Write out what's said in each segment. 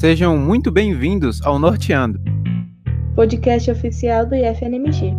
Sejam muito bem-vindos ao Norteando, podcast oficial do IFNMG.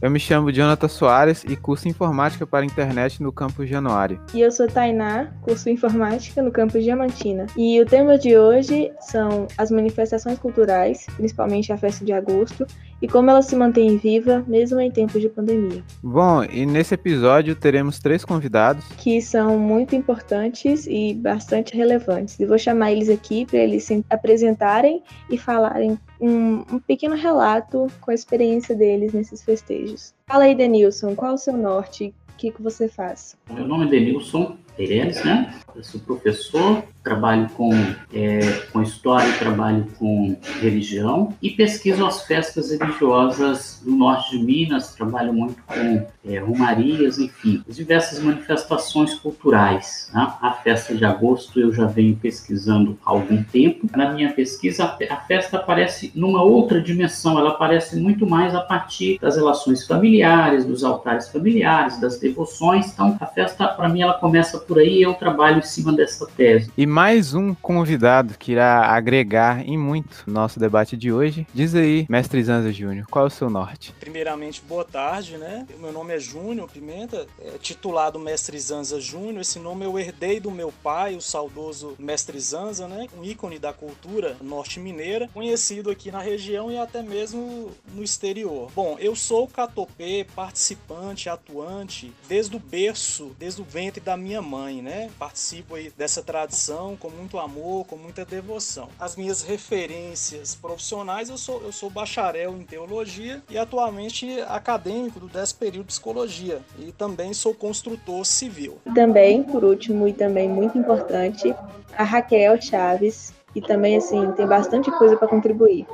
Eu me chamo Jonathan Soares e curso Informática para a Internet no campus Januário. E eu sou Tainá, curso Informática no campus Diamantina. E o tema de hoje são as manifestações culturais, principalmente a festa de agosto, e como ela se mantém viva mesmo em tempos de pandemia. Bom, e nesse episódio teremos três convidados que são muito importantes e bastante relevantes. E vou chamar eles aqui para eles se apresentarem e falarem um, um, pequeno relato com a experiência deles nesses festejos. Fala aí, Denilson, qual o seu norte? O que, que você faz? Meu nome é Denilson Perenes, né? Eu sou professor, trabalho com, é, com história, trabalho com religião e pesquiso as festas religiosas no norte de Minas, trabalho muito com é, romarias, enfim, as diversas manifestações culturais. Né? A festa de agosto eu já venho pesquisando há algum tempo. Na minha pesquisa, a festa aparece numa outra dimensão, ela aparece muito mais a partir das relações familiares, dos altares familiares, das devoções. Então, a festa, para mim, ela começa por aí eu trabalho em cima dessa tese. E mais um convidado que irá agregar em muito nosso debate de hoje. Diz aí, mestre Zanza Júnior, qual é o seu norte? Primeiramente, boa tarde, né? Meu nome é Júnior Pimenta, é titulado Mestre Zanza Júnior. Esse nome eu herdei do meu pai, o saudoso Mestre Zanza, né? Um ícone da cultura norte-mineira, conhecido aqui na região e até mesmo no exterior. Bom, eu sou catopê, participante, atuante, desde o berço, desde o ventre da minha mãe mãe, né? Participo aí dessa tradição com muito amor, com muita devoção. As minhas referências profissionais, eu sou, eu sou bacharel em teologia e atualmente acadêmico do 10 período de psicologia e também sou construtor civil. Também, por último e também muito importante, a Raquel Chaves, e também assim tem bastante coisa para contribuir.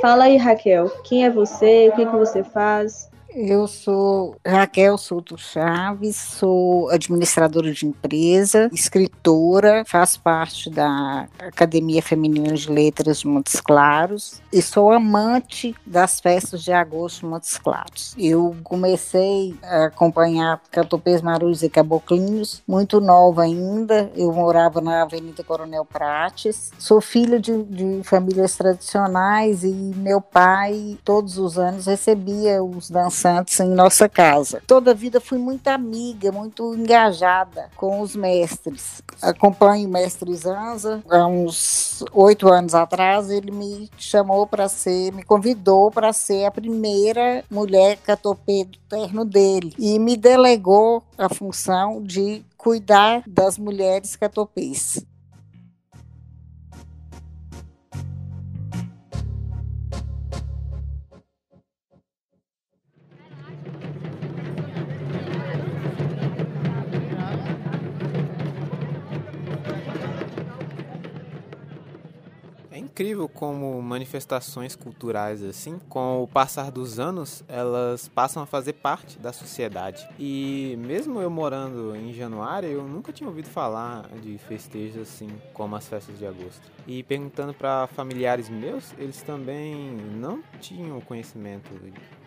Fala aí, Raquel, quem é você? O que, que você faz? Eu sou Raquel Souto Chaves, sou administradora de empresa, escritora, faço parte da Academia Feminina de Letras de Montes Claros e sou amante das festas de agosto de Montes Claros. Eu comecei a acompanhar Catopês Marujos e Caboclinhos muito nova ainda. Eu morava na Avenida Coronel Prates. Sou filha de, de famílias tradicionais e meu pai, todos os anos, recebia os dançantes dançantes em nossa casa. Toda a vida fui muito amiga, muito engajada com os mestres. Acompanho o mestre Zanza. Há uns oito anos atrás, ele me chamou para ser, me convidou para ser a primeira mulher catopê do terno dele e me delegou a função de cuidar das mulheres catopês. Incrível como manifestações culturais assim, com o passar dos anos, elas passam a fazer parte da sociedade. E mesmo eu morando em Januário, eu nunca tinha ouvido falar de festejos assim, como as festas de agosto. E perguntando para familiares meus, eles também não tinham conhecimento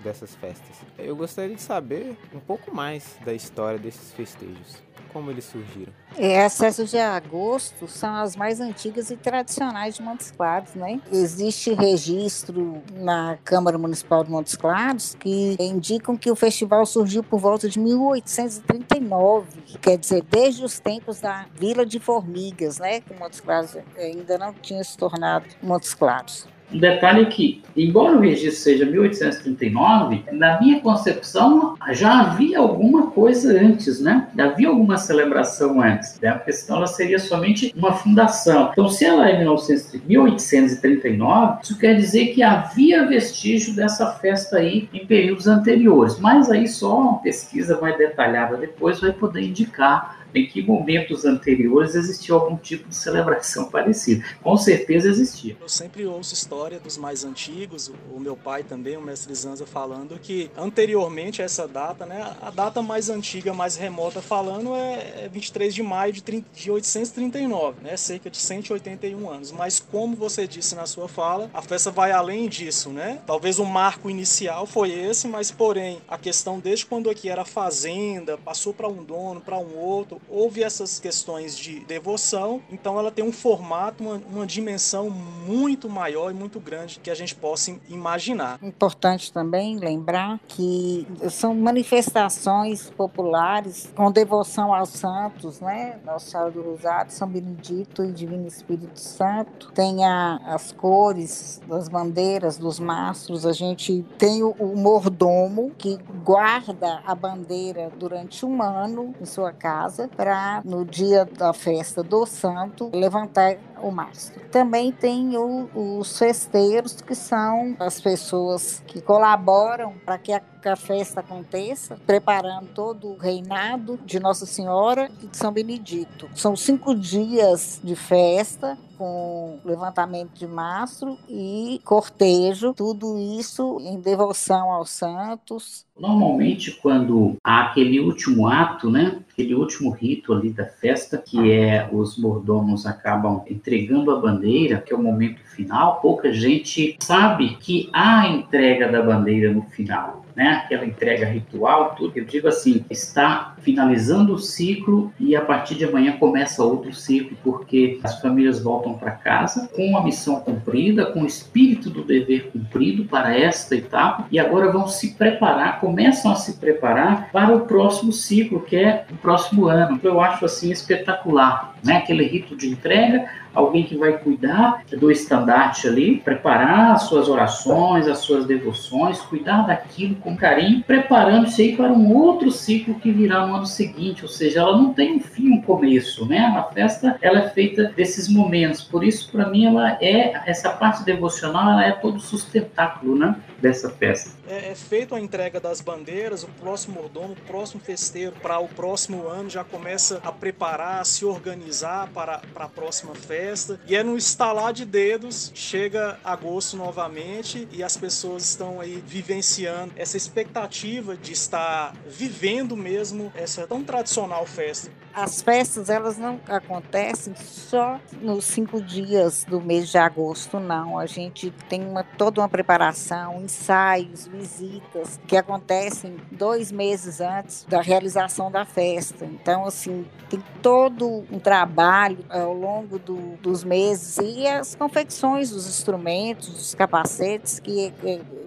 dessas festas. Eu gostaria de saber um pouco mais da história desses festejos como eles surgiram? É, as festas de agosto são as mais antigas e tradicionais de Montes Claros, né? Existe registro na Câmara Municipal de Montes Claros que indicam que o festival surgiu por volta de 1839, quer dizer, desde os tempos da Vila de Formigas, né? Que Montes Claros ainda não tinha se tornado Montes Claros. Um detalhe que, embora o registro seja 1839, na minha concepção já havia alguma coisa antes, né? Já havia alguma celebração antes, né? porque senão ela seria somente uma fundação. Então, se ela é 1839, isso quer dizer que havia vestígio dessa festa aí em períodos anteriores. Mas aí só uma pesquisa mais detalhada depois vai poder indicar em que momentos anteriores existiu algum tipo de celebração parecida. Com certeza existia. Eu sempre ouço história dos mais antigos, o meu pai também, o mestre Zanza, falando que anteriormente a essa data, né, a data mais antiga, mais remota falando é 23 é de maio de, 30, de 839, né, cerca de 181 anos. Mas como você disse na sua fala, a festa vai além disso, né? Talvez o marco inicial foi esse, mas porém a questão desde quando aqui era fazenda, passou para um dono, para um outro, houve essas questões de devoção, então ela tem um formato, uma, uma dimensão muito maior e muito grande que a gente possa imaginar. Importante também lembrar que são manifestações populares com devoção aos santos, né? Nossa Senhora do Rosário, São Benedito e Divino Espírito Santo. Tem a, as cores das bandeiras, dos mastros. A gente tem o, o mordomo que guarda a bandeira durante um ano em sua casa para no dia da festa do santo levantar o mastro. Também tem o, os festeiros, que são as pessoas que colaboram para que a, que a festa aconteça, preparando todo o reinado de Nossa Senhora e de São Benedito. São cinco dias de festa, com levantamento de mastro e cortejo, tudo isso em devoção aos santos. Normalmente, quando há aquele último ato, né, aquele último rito ali da festa, que é os mordomos acabam entregando a bandeira, que é o momento final, pouca gente sabe que há a entrega da bandeira no final né, aquela entrega ritual, tudo. Eu digo assim, está finalizando o ciclo e a partir de amanhã começa outro ciclo, porque as famílias voltam para casa com a missão cumprida, com o espírito do dever cumprido para esta etapa e agora vão se preparar, começam a se preparar para o próximo ciclo, que é o próximo ano. Eu acho assim espetacular, né? Aquele rito de entrega, alguém que vai cuidar do estandarte ali, preparar as suas orações, as suas devoções, cuidar daquilo com carinho, preparando-se aí para um outro ciclo que virá no ano seguinte, ou seja, ela não tem um fim, um começo, né? A festa ela é feita desses momentos, por isso para mim ela é essa parte devocional, ela é todo o sustentáculo, né, dessa festa. É, é feita a entrega das bandeiras, o próximo mordomo, o próximo festeiro para o próximo ano já começa a preparar, a se organizar para, para a próxima festa. E é no estalar de dedos, chega agosto novamente e as pessoas estão aí vivenciando essa expectativa de estar vivendo mesmo essa tão tradicional festa. As festas, elas não acontecem só nos cinco dias do mês de agosto, não. A gente tem uma, toda uma preparação, ensaios, visitas, que acontecem dois meses antes da realização da festa. Então, assim, tem todo um trabalho ao longo do, dos meses e as confecções dos instrumentos, dos capacetes que,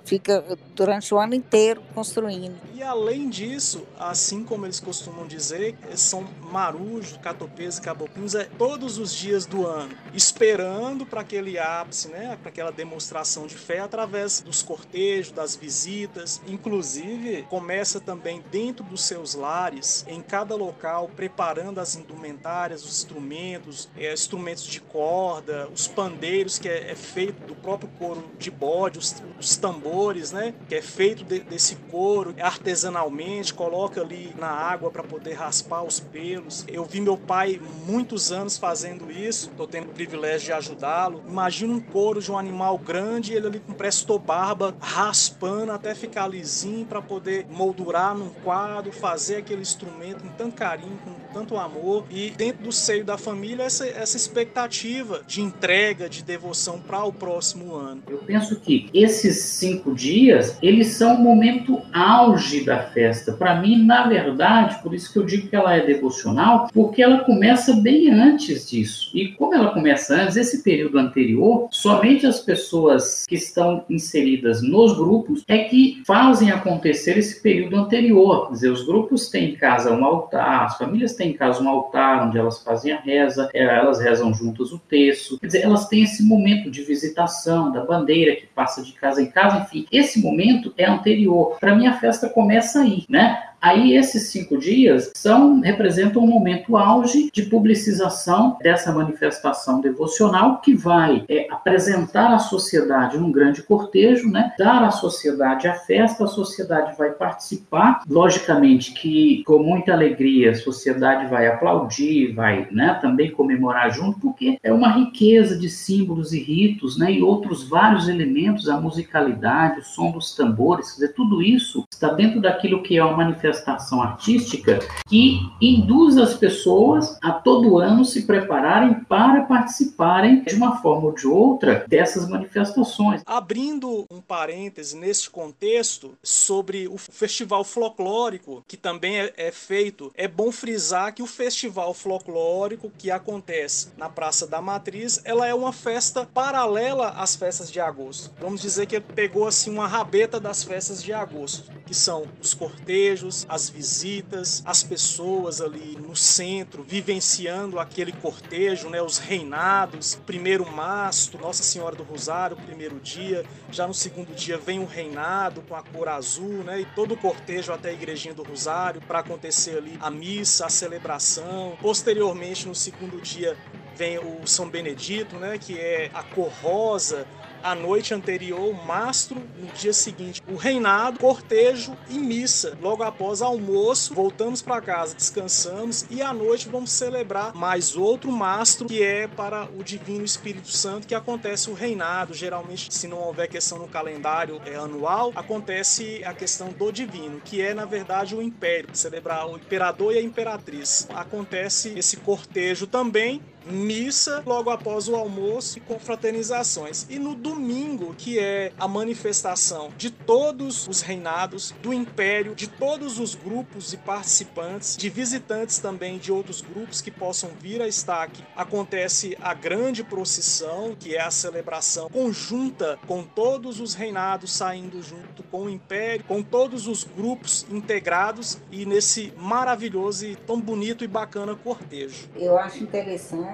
fica durante o ano inteiro construindo. E além disso, assim como eles costumam dizer, são marujos, catopês e caboclinhos é todos os dias do ano, esperando para aquele ápice, né, para aquela demonstração de fé através dos cortejos, das visitas. Inclusive, começa também dentro dos seus lares, em cada local, preparando as indumentárias, os instrumentos, é, instrumentos de corda, os pandeiros, que é, é feito do próprio couro de bode, os, os tambores, né? Que é feito de, desse couro artesanalmente, coloca ali na água para poder raspar os pelos. Eu vi meu pai muitos anos fazendo isso, estou tendo o privilégio de ajudá-lo. Imagina um couro de um animal grande, ele ali com presto barba, raspando até ficar lisinho para poder moldurar num quadro, fazer aquele instrumento com tanto carinho, com tanto amor e dentro do seio da família essa, essa expectativa de entrega, de devoção para o próximo ano. Eu penso que esses cinco dias eles são o momento auge da festa. Para mim, na verdade, por isso que eu digo que ela é devocional, porque ela começa bem antes disso. E como ela começa antes, esse período anterior, somente as pessoas que estão inseridas nos grupos é que fazem acontecer esse período anterior. Quer dizer, os grupos têm em casa um altar, as famílias têm têm em casa um altar onde elas fazem a reza, é, elas rezam juntas o texto, quer dizer, elas têm esse momento de visitação da bandeira que passa de casa em casa, enfim, esse momento é anterior. Para mim a festa começa aí, né? Aí esses cinco dias são representam um momento auge de publicização dessa manifestação devocional que vai é, apresentar a sociedade num grande cortejo, né? Dar à sociedade a festa, a sociedade vai participar, logicamente que com muita alegria a sociedade vai aplaudir, vai, né? Também comemorar junto, porque é uma riqueza de símbolos e ritos, né? E outros vários elementos, a musicalidade, o som dos tambores, quer dizer, tudo isso está dentro daquilo que é uma manifestação artística que induz as pessoas a todo ano se prepararem para participarem de uma forma ou de outra dessas manifestações. Abrindo um parêntese neste contexto sobre o festival folclórico que também é, é feito, é bom frisar que o festival folclórico que acontece na Praça da Matriz, ela é uma festa paralela às festas de agosto. Vamos dizer que pegou assim uma rabeta das festas de agosto, que são os cortejos, as visitas, as pessoas ali no centro vivenciando aquele cortejo, né, os reinados, primeiro mastro, Nossa Senhora do Rosário, primeiro dia, já no segundo dia vem o reinado com a cor azul, né, e todo o cortejo até a igrejinha do Rosário para acontecer ali a missa, a celebração. Posteriormente, no segundo dia, vem o São Benedito, né, que é a cor rosa, a noite anterior, mastro, no dia seguinte, o reinado, cortejo e missa. Logo após almoço, voltamos para casa, descansamos e à noite vamos celebrar mais outro mastro que é para o Divino Espírito Santo, que acontece o reinado. Geralmente, se não houver questão no calendário é anual, acontece a questão do divino, que é na verdade o império, celebrar o imperador e a imperatriz. Acontece esse cortejo também missa logo após o almoço e confraternizações. E no domingo, que é a manifestação de todos os reinados do império, de todos os grupos e participantes, de visitantes também de outros grupos que possam vir a estar aqui. Acontece a grande procissão, que é a celebração conjunta com todos os reinados saindo junto com o império, com todos os grupos integrados e nesse maravilhoso e tão bonito e bacana cortejo. Eu acho interessante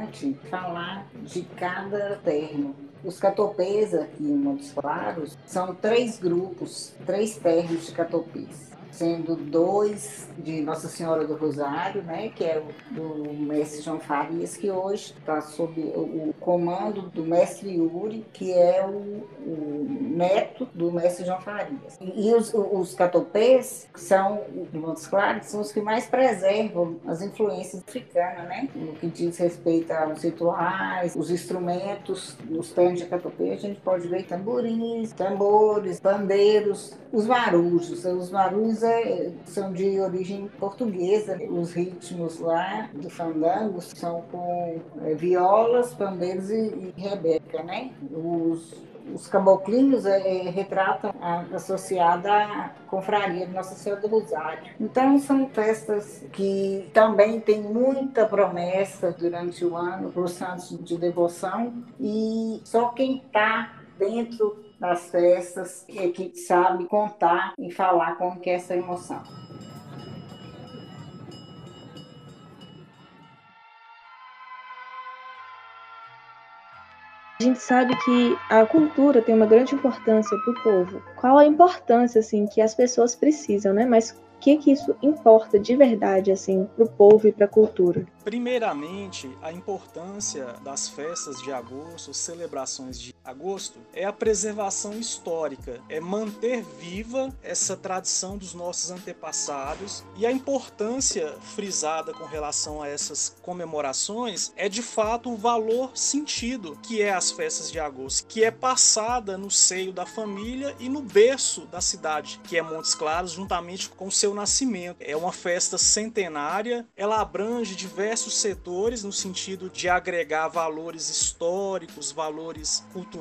falar de cada termo. Os catopês aqui em Montes Claros são três grupos, três termos de catopês sendo dois de Nossa Senhora do Rosário, né, que é o do mestre João Farias, que hoje está sob o comando do mestre Yuri, que é o, o neto do mestre João Farias. E os, os catopês, que são de Montes Claros, são os que mais preservam as influências africanas, né, no que diz respeito aos rituais, os instrumentos, nos termos de catopê, a gente pode ver tamborins, tambores, bandeiros, os marujos. Os marujos é, são de origem portuguesa. Os ritmos lá do fandango são com é, violas, pandeiros e, e rebeca, né? Os, os caboclinhos é, é, retratam a, associada à confraria de Nossa Senhora do Rosário. Então são festas que também têm muita promessa durante o ano para os santos de devoção e só quem está dentro das festas e que sabe contar e falar como que é essa emoção. A gente sabe que a cultura tem uma grande importância para o povo. Qual a importância assim que as pessoas precisam, né? Mas o que que isso importa de verdade assim para o povo e para a cultura? Primeiramente, a importância das festas de agosto, celebrações de agosto, é a preservação histórica, é manter viva essa tradição dos nossos antepassados e a importância frisada com relação a essas comemorações é de fato o valor sentido que é as festas de agosto, que é passada no seio da família e no berço da cidade, que é Montes Claros, juntamente com seu nascimento. É uma festa centenária, ela abrange diversos setores no sentido de agregar valores históricos, valores culturais,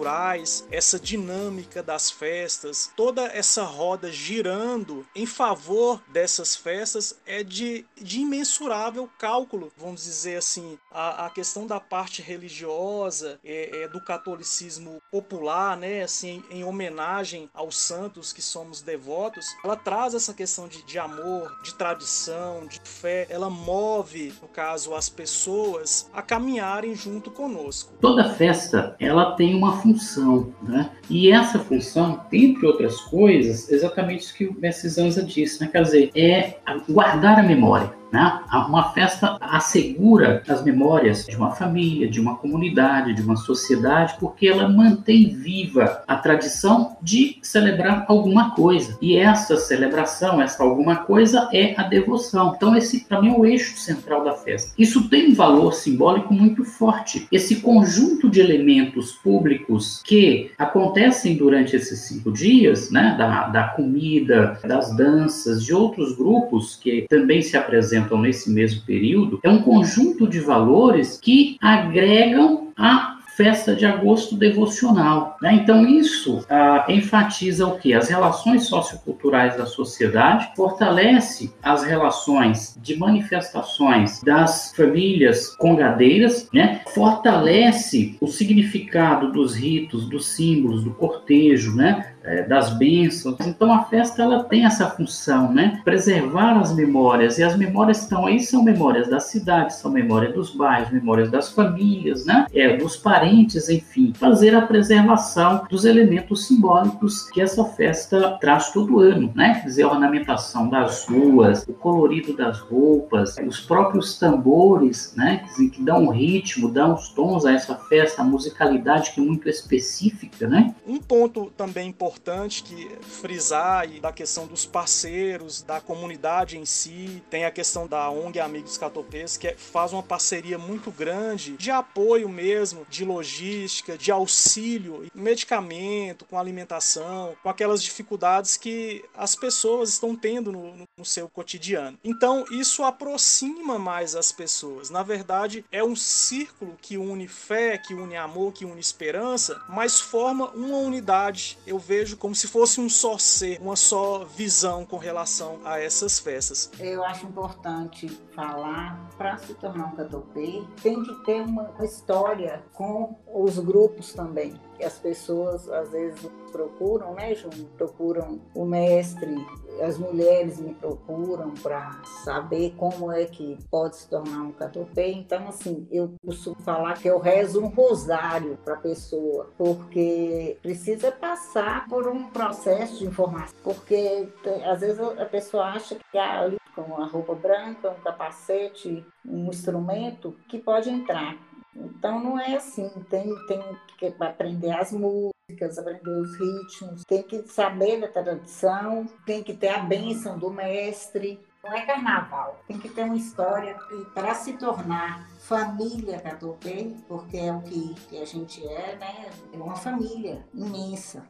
essa dinâmica das festas, toda essa roda girando em favor dessas festas é de, de imensurável cálculo, vamos dizer assim, a, a questão da parte religiosa é, é, do catolicismo popular, né, assim, em homenagem aos santos que somos devotos, ela traz essa questão de, de amor, de tradição, de fé, ela move, no caso, as pessoas a caminharem junto conosco. Toda festa, ela tem uma função, né? E essa função, dentre outras coisas, exatamente isso que o Mestre Zanza disse, né? Quer dizer, é guardar a memória. Né? Uma festa assegura as memórias de uma família, de uma comunidade, de uma sociedade, porque ela mantém viva a tradição de celebrar alguma coisa. E essa celebração, essa alguma coisa, é a devoção. Então, esse também é o eixo central da festa. Isso tem um valor simbólico muito forte. Esse conjunto de elementos públicos que acontecem durante esses cinco dias, né? da, da comida, das danças, de outros grupos que também se apresentam apresentam nesse mesmo período é um conjunto de valores que agregam a festa de agosto devocional. Né? Então, isso ah, enfatiza o que? As relações socioculturais da sociedade, fortalece as relações de manifestações das famílias congadeiras, né? fortalece o significado dos ritos, dos símbolos, do cortejo, né? É, das bênçãos. Então a festa ela tem essa função, né? Preservar as memórias e as memórias estão aí são memórias da cidade, são memórias dos bairros, memórias das famílias, né? É, dos parentes, enfim, fazer a preservação dos elementos simbólicos que essa festa traz todo ano, né? Quer dizer, a ornamentação das ruas, o colorido das roupas, os próprios tambores, né? Dizer, que dão um ritmo, dão os tons a essa festa, a musicalidade que é muito específica, né? Um ponto também importante importante que frisar e da questão dos parceiros, da comunidade em si. Tem a questão da ONG Amigos Catopês, que é, faz uma parceria muito grande de apoio mesmo, de logística, de auxílio, medicamento, com alimentação, com aquelas dificuldades que as pessoas estão tendo no, no seu cotidiano. Então, isso aproxima mais as pessoas. Na verdade, é um círculo que une fé, que une amor, que une esperança, mas forma uma unidade. Eu vejo vejo como se fosse um só ser, uma só visão com relação a essas festas. Eu acho importante falar, para se tornar um catopê, tem que ter uma história com os grupos também as pessoas às vezes procuram, né, Júnior? Procuram o mestre, as mulheres me procuram para saber como é que pode se tornar um catopê. Então, assim, eu costumo falar que eu rezo um rosário para a pessoa, porque precisa passar por um processo de informação. Porque às vezes a pessoa acha que ali com a roupa branca, um capacete, um instrumento que pode entrar. Então não é assim, tem, tem que aprender as músicas, aprender os ritmos, tem que saber da tradição, tem que ter a bênção do mestre. Não é carnaval, tem que ter uma história para se tornar família Catopê, porque é o que, que a gente é, né? É uma família imensa.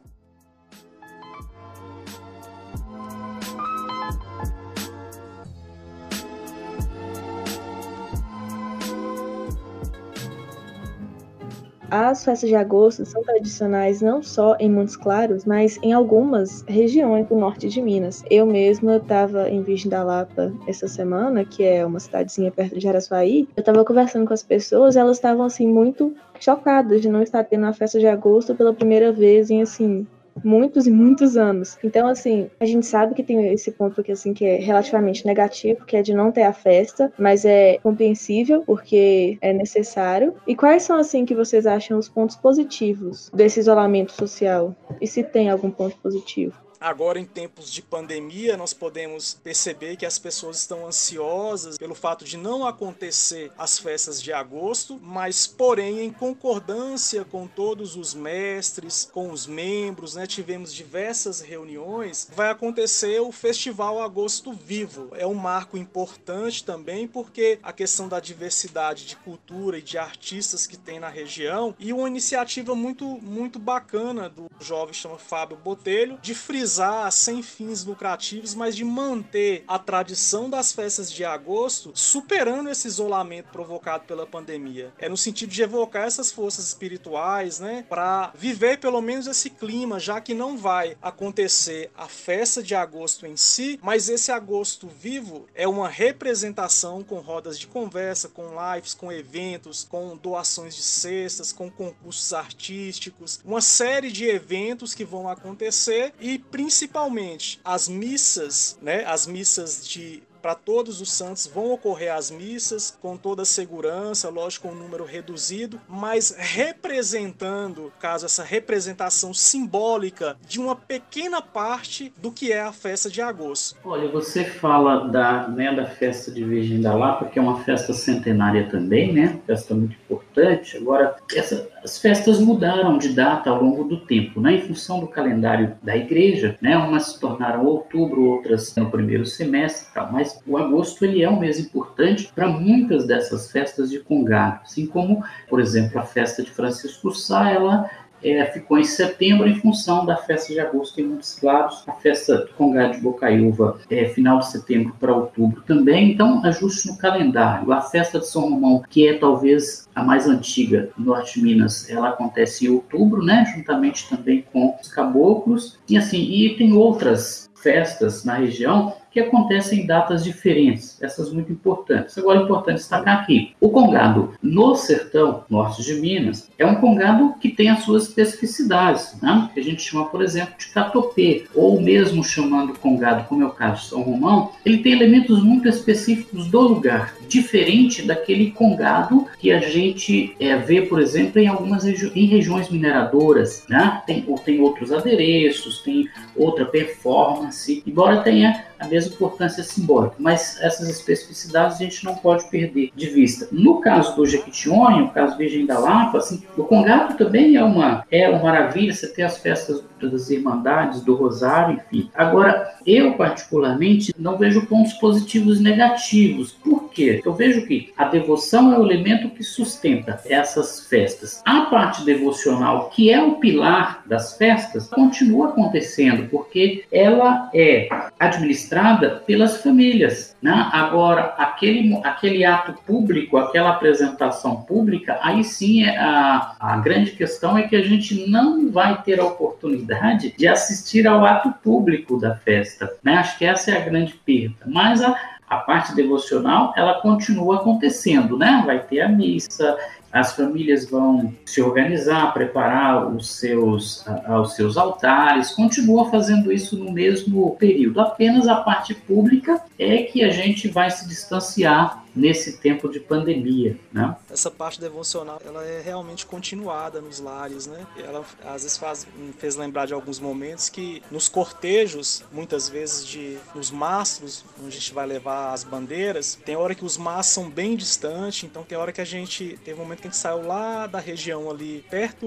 As festas de agosto são tradicionais não só em Montes Claros, mas em algumas regiões do norte de Minas. Eu mesma estava em Virgem da Lapa essa semana, que é uma cidadezinha perto de Araçuaí. Eu estava conversando com as pessoas, elas estavam assim muito chocadas de não estar tendo a festa de agosto pela primeira vez em assim muitos e muitos anos. Então, assim, a gente sabe que tem esse ponto que, assim, que é relativamente negativo, que é de não ter a festa, mas é compreensível porque é necessário. E quais são, assim, que vocês acham os pontos positivos desse isolamento social? E se tem algum ponto positivo? Agora, em tempos de pandemia, nós podemos perceber que as pessoas estão ansiosas pelo fato de não acontecer as festas de agosto, mas, porém, em concordância com todos os mestres, com os membros, né, tivemos diversas reuniões. Vai acontecer o Festival Agosto Vivo. É um marco importante também, porque a questão da diversidade de cultura e de artistas que tem na região, e uma iniciativa muito, muito bacana do jovem chama Fábio Botelho de frisar sem fins lucrativos, mas de manter a tradição das festas de agosto, superando esse isolamento provocado pela pandemia. É no sentido de evocar essas forças espirituais, né, para viver pelo menos esse clima, já que não vai acontecer a festa de agosto em si, mas esse agosto vivo é uma representação com rodas de conversa, com lives, com eventos, com doações de cestas, com concursos artísticos, uma série de eventos que vão acontecer e principalmente as missas, né, as missas de para todos os santos vão ocorrer as missas com toda a segurança, lógico, com um número reduzido, mas representando, caso essa representação simbólica de uma pequena parte do que é a festa de agosto. Olha, você fala da, né, da festa de Virgem da Lapa, que é uma festa centenária também, né? Festa muito importante. Agora, essa, as festas mudaram de data ao longo do tempo, né? Em função do calendário da igreja, né? Umas se tornaram outubro, outras no primeiro semestre, tal, mas o agosto ele é um mês importante para muitas dessas festas de congado, assim como, por exemplo, a festa de Francisco Sá, ela é, ficou em setembro em função da festa de agosto em Montes Claros, a festa do Congado de Bocaiúva é final de setembro para outubro também, então ajuste no calendário. A festa de São Romão, que é talvez a mais antiga no Norte de Minas, ela acontece em outubro, né, juntamente também com os caboclos, e assim, e tem outras festas na região que acontecem em datas diferentes, essas muito importantes. Agora é importante destacar aqui, o congado no sertão norte de Minas é um congado que tem as suas especificidades, né? que a gente chama, por exemplo, de catopê, ou mesmo chamando congado, como é o caso de São Romão, ele tem elementos muito específicos do lugar, diferente daquele congado que a gente é, vê, por exemplo, em algumas regi em regiões mineradoras, né? tem, ou tem outros adereços, tem outra performance, embora tenha a mesma importância simbólica, mas essas especificidades a gente não pode perder de vista. No caso do Jequitinhonha, no caso Virgem da Lapa, assim, o Congado também é uma, é uma maravilha, você tem as festas das Irmandades, do Rosário, enfim. Agora, eu particularmente não vejo pontos positivos e negativos. Por quê? Eu vejo que a devoção é o elemento que sustenta essas festas. A parte devocional, que é o pilar das festas, continua acontecendo, porque ela é administrada administrada pelas famílias. Né? Agora, aquele, aquele ato público, aquela apresentação pública, aí sim é a, a grande questão é que a gente não vai ter a oportunidade de assistir ao ato público da festa. Né? Acho que essa é a grande perda. Mas a, a parte devocional, ela continua acontecendo, né? Vai ter a missa, as famílias vão se organizar, preparar os seus, os seus altares, continua fazendo isso no mesmo período. Apenas a parte pública é que a gente vai se distanciar nesse tempo de pandemia, né? Essa parte devocional, ela é realmente continuada nos lares, né? Ela às vezes faz, me fez lembrar de alguns momentos que nos cortejos, muitas vezes de nos mastros, onde a gente vai levar as bandeiras, tem hora que os mastros são bem distantes, então tem hora que a gente teve um momento que a gente saiu lá da região ali perto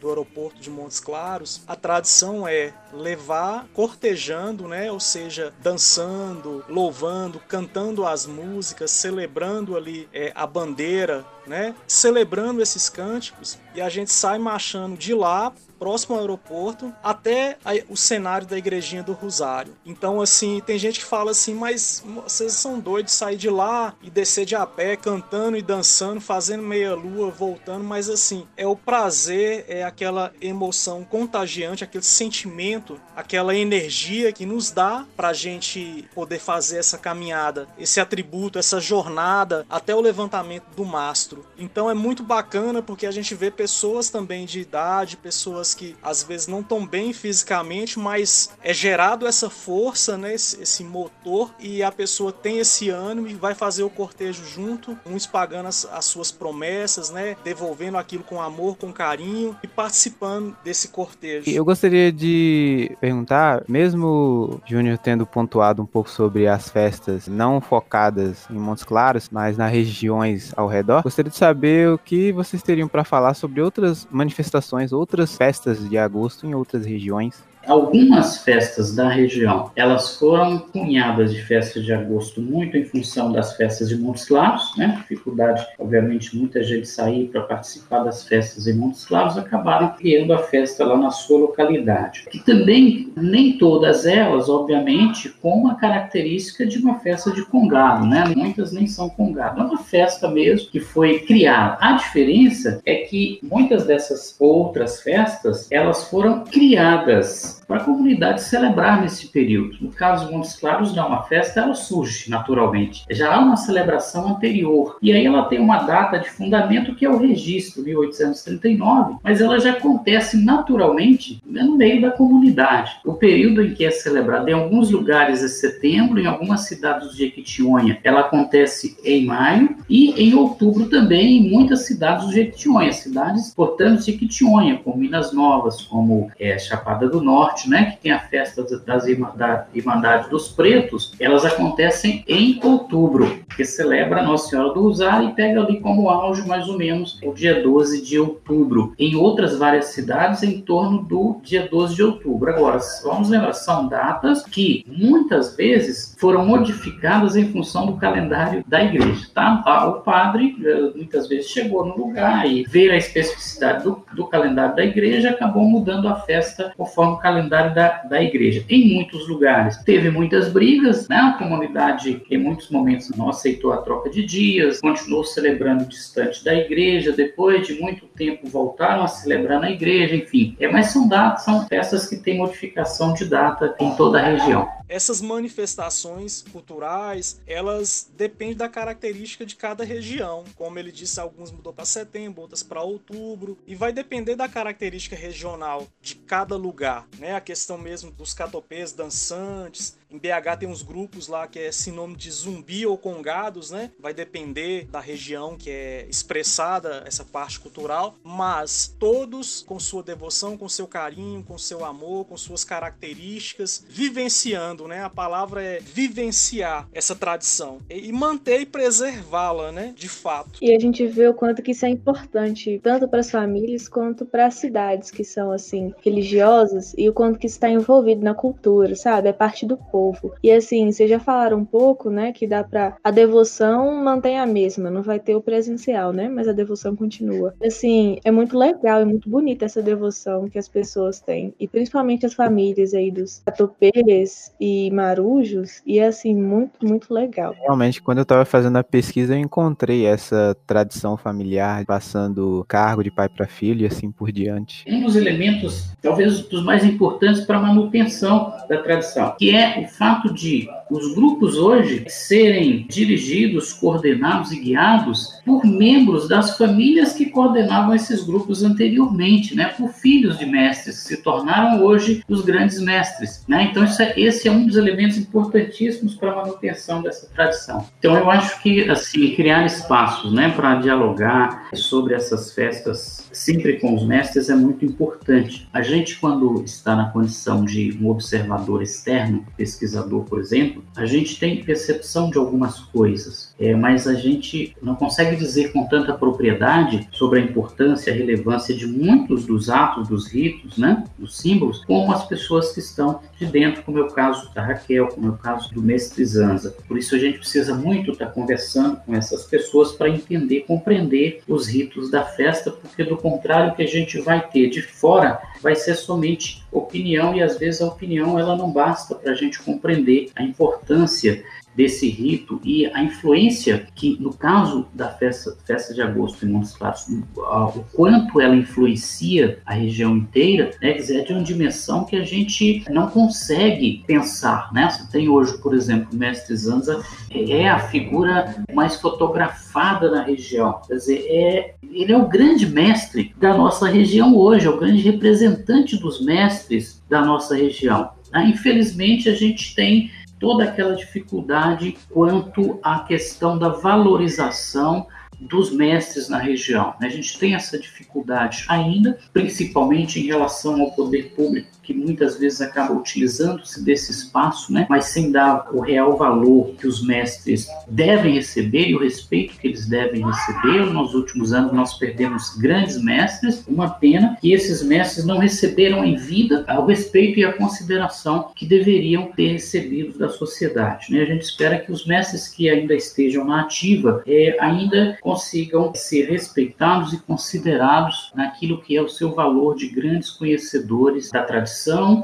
do aeroporto de Montes Claros. A tradição é levar cortejando, né? Ou seja, dançando, louvando, cantando as músicas, celebrando ali é, a bandeira, né? Celebrando esses cânticos e a gente sai marchando de lá próximo ao aeroporto até o cenário da igrejinha do Rosário. Então, assim, tem gente que fala assim, mas vocês são doidos de sair de lá e descer de a pé, cantando e dançando, fazendo meia lua, voltando, mas assim, é o prazer, é aquela emoção contagiante, aquele sentimento, aquela energia que nos dá pra gente poder fazer essa caminhada, esse atributo, essa jornada até o levantamento do mastro. Então é muito bacana porque a gente vê pessoas também de idade, pessoas que às vezes não estão bem fisicamente, mas é gerado essa força, né, esse, esse, motor, e a pessoa tem esse ânimo e vai fazer o cortejo junto, uns pagando as, as suas promessas, né, devolvendo aquilo com amor, com carinho e participando desse cortejo. Eu gostaria de perguntar, mesmo Júnior tendo pontuado um pouco sobre as festas não focadas em Montes Claros, mas nas regiões ao redor, gostaria de saber o que vocês teriam para falar sobre outras manifestações, outras festas de agosto em outras regiões. Algumas festas da região, elas foram cunhadas de festas de agosto muito em função das festas de Montes Claros, né? Dificuldade, obviamente, muita gente sair para participar das festas em Montes Claros, acabaram criando a festa lá na sua localidade. Que também, nem todas elas, obviamente, com uma característica de uma festa de congado, né? Muitas nem são congado. É uma festa mesmo que foi criada. A diferença é que muitas dessas outras festas, elas foram criadas para a comunidade celebrar nesse período. No caso de Montes Claros, não, a festa ela surge naturalmente. Já há uma celebração anterior. E aí ela tem uma data de fundamento que é o registro, 1839, mas ela já acontece naturalmente no meio da comunidade. O período em que é celebrada em alguns lugares é setembro, em algumas cidades de Jequitinhonha ela acontece em maio e em outubro também em muitas cidades do Jequitinhonha, cidades, portanto, de Jequitinhonha, como Minas Novas, como é, Chapada do Norte, Norte, né, que tem a festa das Irmandades dos Pretos, elas acontecem em outubro, que celebra Nossa Senhora do Rosário e pega ali como auge mais ou menos o dia 12 de outubro. Em outras várias cidades, em torno do dia 12 de outubro. Agora, vamos lembrar, são datas que muitas vezes foram modificadas em função do calendário da igreja, tá? O padre eh, muitas vezes chegou no lugar e ver a especificidade do, do calendário da igreja acabou mudando a festa conforme o calendário calendário da, da igreja. Em muitos lugares teve muitas brigas, né? A comunidade em muitos momentos não aceitou a troca de dias, continuou celebrando distante da igreja, depois de muito tempo voltaram a celebrar na igreja, enfim. É, mas são datas, são festas que têm modificação de data em toda a região. Essas manifestações culturais, elas dependem da característica de cada região. Como ele disse, alguns mudou para setembro, outras para outubro, e vai depender da característica regional de cada lugar, né? A questão mesmo dos catopês dançantes, em BH tem uns grupos lá que é sinônimo de zumbi ou congados, né? Vai depender da região que é expressada essa parte cultural, mas todos com sua devoção, com seu carinho, com seu amor, com suas características, vivenciando, né? A palavra é vivenciar essa tradição e manter e preservá-la, né? De fato. E a gente vê o quanto que isso é importante, tanto para as famílias quanto para as cidades que são assim religiosas e o quanto que está envolvido na cultura, sabe? É parte do povo povo. E assim, vocês já falaram um pouco, né, que dá para a devoção mantém a mesma, não vai ter o presencial, né, mas a devoção continua. Assim, é muito legal, é muito bonita essa devoção que as pessoas têm, e principalmente as famílias aí dos atopês e marujos, e é assim, muito, muito legal. Realmente, quando eu estava fazendo a pesquisa, eu encontrei essa tradição familiar, passando cargo de pai para filho e assim por diante. Um dos elementos, talvez dos mais importantes para a manutenção da tradição, que é o fato de os grupos hoje serem dirigidos, coordenados e guiados por membros das famílias que coordenavam esses grupos anteriormente, né? por filhos de mestres, que se tornaram hoje os grandes mestres. Né? Então, é, esse é um dos elementos importantíssimos para a manutenção dessa tradição. Então, eu acho que assim criar espaços né, para dialogar sobre essas festas sempre com os mestres é muito importante. A gente, quando está na condição de um observador externo, pesquisador, por exemplo, a gente tem percepção de algumas coisas, é, mas a gente não consegue dizer com tanta propriedade sobre a importância a relevância de muitos dos atos, dos ritos, né, dos símbolos, como as pessoas que estão de dentro, como é o caso da Raquel, como é o caso do mestre Zanza. Por isso a gente precisa muito estar conversando com essas pessoas para entender, compreender os ritos da festa, porque do contrário o que a gente vai ter de fora vai ser somente opinião e às vezes a opinião ela não basta para a gente compreender a importância desse rito e a influência que, no caso da festa, festa de agosto em Montes Claros, o quanto ela influencia a região inteira, né, é de uma dimensão que a gente não consegue pensar. Né? Você tem hoje, por exemplo, o mestre Zanza, é a figura mais fotografada na região. Quer dizer, é, ele é o grande mestre da nossa região hoje, é o grande representante dos mestres da nossa região. Né? Infelizmente, a gente tem toda aquela dificuldade quanto à questão da valorização dos mestres na região. Né? A gente tem essa dificuldade ainda, principalmente em relação ao poder público que muitas vezes acaba utilizando-se desse espaço, né, mas sem dar o real valor que os mestres devem receber e o respeito que eles devem receber. Nos últimos anos nós perdemos grandes mestres, uma pena que esses mestres não receberam em vida o respeito e a consideração que deveriam ter recebido da sociedade. Né? A gente espera que os mestres que ainda estejam na ativa é, ainda consigam ser respeitados e considerados naquilo que é o seu valor de grandes conhecedores da tradição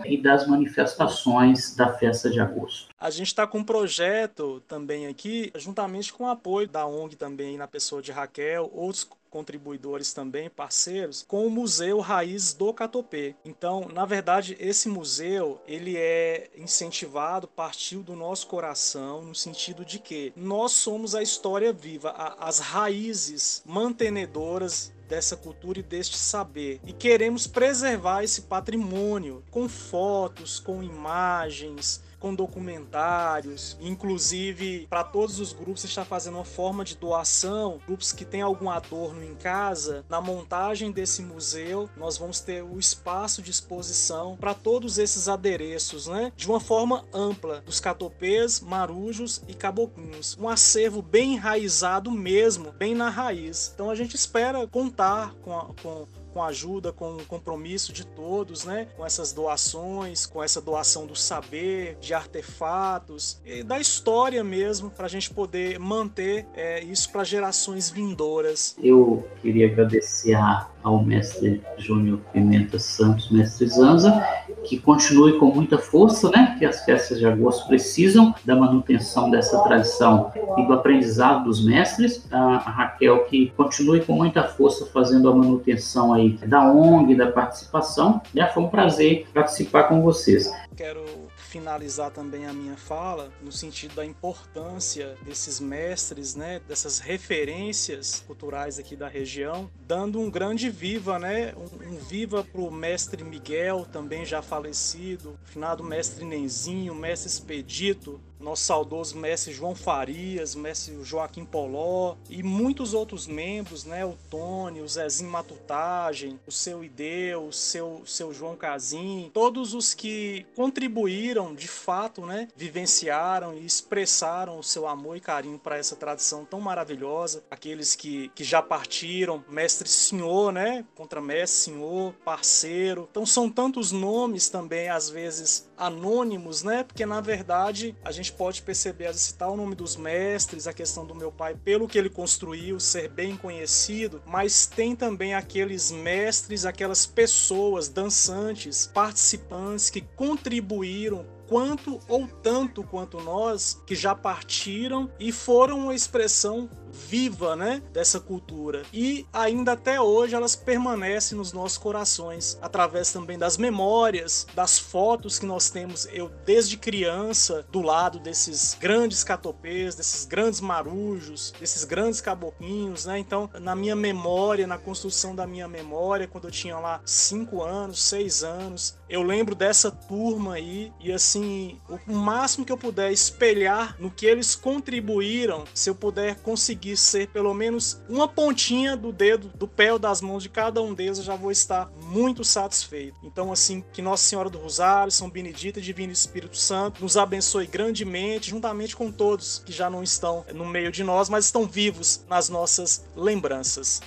e das manifestações da festa de agosto. A gente está com um projeto também aqui, juntamente com o apoio da ONG também, na pessoa de Raquel, outros contribuidores também, parceiros, com o Museu Raiz do Catopê. Então, na verdade, esse museu, ele é incentivado, partiu do nosso coração, no sentido de que nós somos a história viva, as raízes mantenedoras dessa cultura e deste saber. E queremos preservar esse patrimônio com fotos, com imagens, com documentários, inclusive para todos os grupos está fazendo uma forma de doação, grupos que têm algum adorno em casa, na montagem desse museu, nós vamos ter o espaço de exposição para todos esses adereços, né? De uma forma ampla, dos catopês, marujos e caboclinhos. Um acervo bem enraizado mesmo, bem na raiz. Então a gente espera contar com, a, com com a ajuda, com o compromisso de todos, né? Com essas doações, com essa doação do saber, de artefatos da história mesmo, para a gente poder manter é, isso para gerações vindouras. Eu queria agradecer ao mestre Júnior Pimenta Santos, mestre Zanza, que continue com muita força, né? Que as festas de agosto precisam da manutenção dessa tradição e do aprendizado dos mestres. A Raquel que continue com muita força fazendo a manutenção aí da ONG, da participação. Já foi um prazer participar com vocês. Quero finalizar também a minha fala no sentido da importância desses mestres, né, dessas referências culturais aqui da região, dando um grande viva, né, um, um viva pro mestre Miguel, também já falecido, finado mestre Nenzinho, mestre Expedito, nosso saudoso mestre João Farias, mestre Joaquim Poló e muitos outros membros, né? O Tony, o Zezinho Matutagem, o seu Ideu, o seu, seu João Casim, todos os que contribuíram de fato, né? Vivenciaram e expressaram o seu amor e carinho para essa tradição tão maravilhosa. Aqueles que, que já partiram, mestre senhor, né? Contra mestre senhor, parceiro. Então são tantos nomes também, às vezes anônimos, né? Porque na verdade a gente pode perceber, a citar o nome dos mestres, a questão do meu pai, pelo que ele construiu, ser bem conhecido, mas tem também aqueles mestres, aquelas pessoas, dançantes, participantes que contribuíram quanto ou tanto quanto nós que já partiram e foram uma expressão viva, né, dessa cultura. E ainda até hoje elas permanecem nos nossos corações, através também das memórias, das fotos que nós temos eu desde criança do lado desses grandes catopês, desses grandes marujos, desses grandes caboclinhos, né? Então, na minha memória, na construção da minha memória, quando eu tinha lá 5 anos, 6 anos, eu lembro dessa turma aí e assim, o máximo que eu puder espelhar no que eles contribuíram, se eu puder conseguir ser pelo menos uma pontinha do dedo, do pé ou das mãos de cada um deles, eu já vou estar muito satisfeito. Então, assim, que Nossa Senhora do Rosário, São Benedito e Divino Espírito Santo nos abençoe grandemente, juntamente com todos que já não estão no meio de nós, mas estão vivos nas nossas lembranças.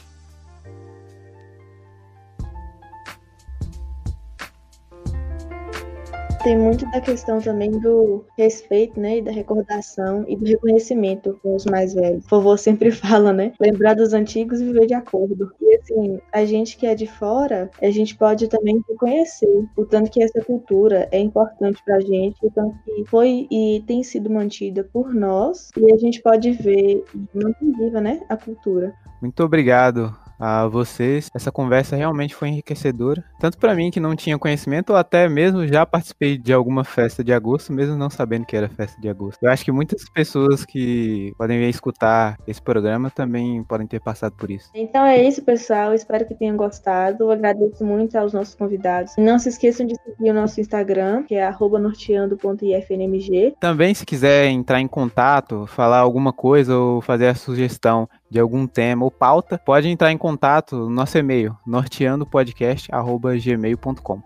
Tem muito da questão também do respeito, né, e da recordação e do reconhecimento com os mais velhos. O vovô sempre fala, né, lembrar dos antigos e viver de acordo. E assim, a gente que é de fora, a gente pode também reconhecer o tanto que essa cultura é importante pra gente, o tanto que foi e tem sido mantida por nós, e a gente pode ver e manter viva, né, a cultura. Muito obrigado, a vocês. Essa conversa realmente foi enriquecedora, tanto para mim que não tinha conhecimento, ou até mesmo já participei de alguma festa de agosto, mesmo não sabendo que era festa de agosto. Eu acho que muitas pessoas que podem vir escutar esse programa também podem ter passado por isso. Então é isso, pessoal. Espero que tenham gostado. Eu agradeço muito aos nossos convidados. Não se esqueçam de seguir o nosso Instagram, que é norteando.ifnmg. Também, se quiser entrar em contato, falar alguma coisa ou fazer a sugestão de algum tema ou pauta, pode entrar em contato no nosso e-mail, norteandopodcast.gmail.com.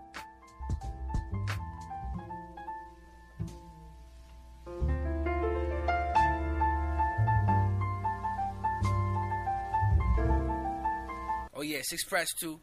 Oh yeah, it's express Two.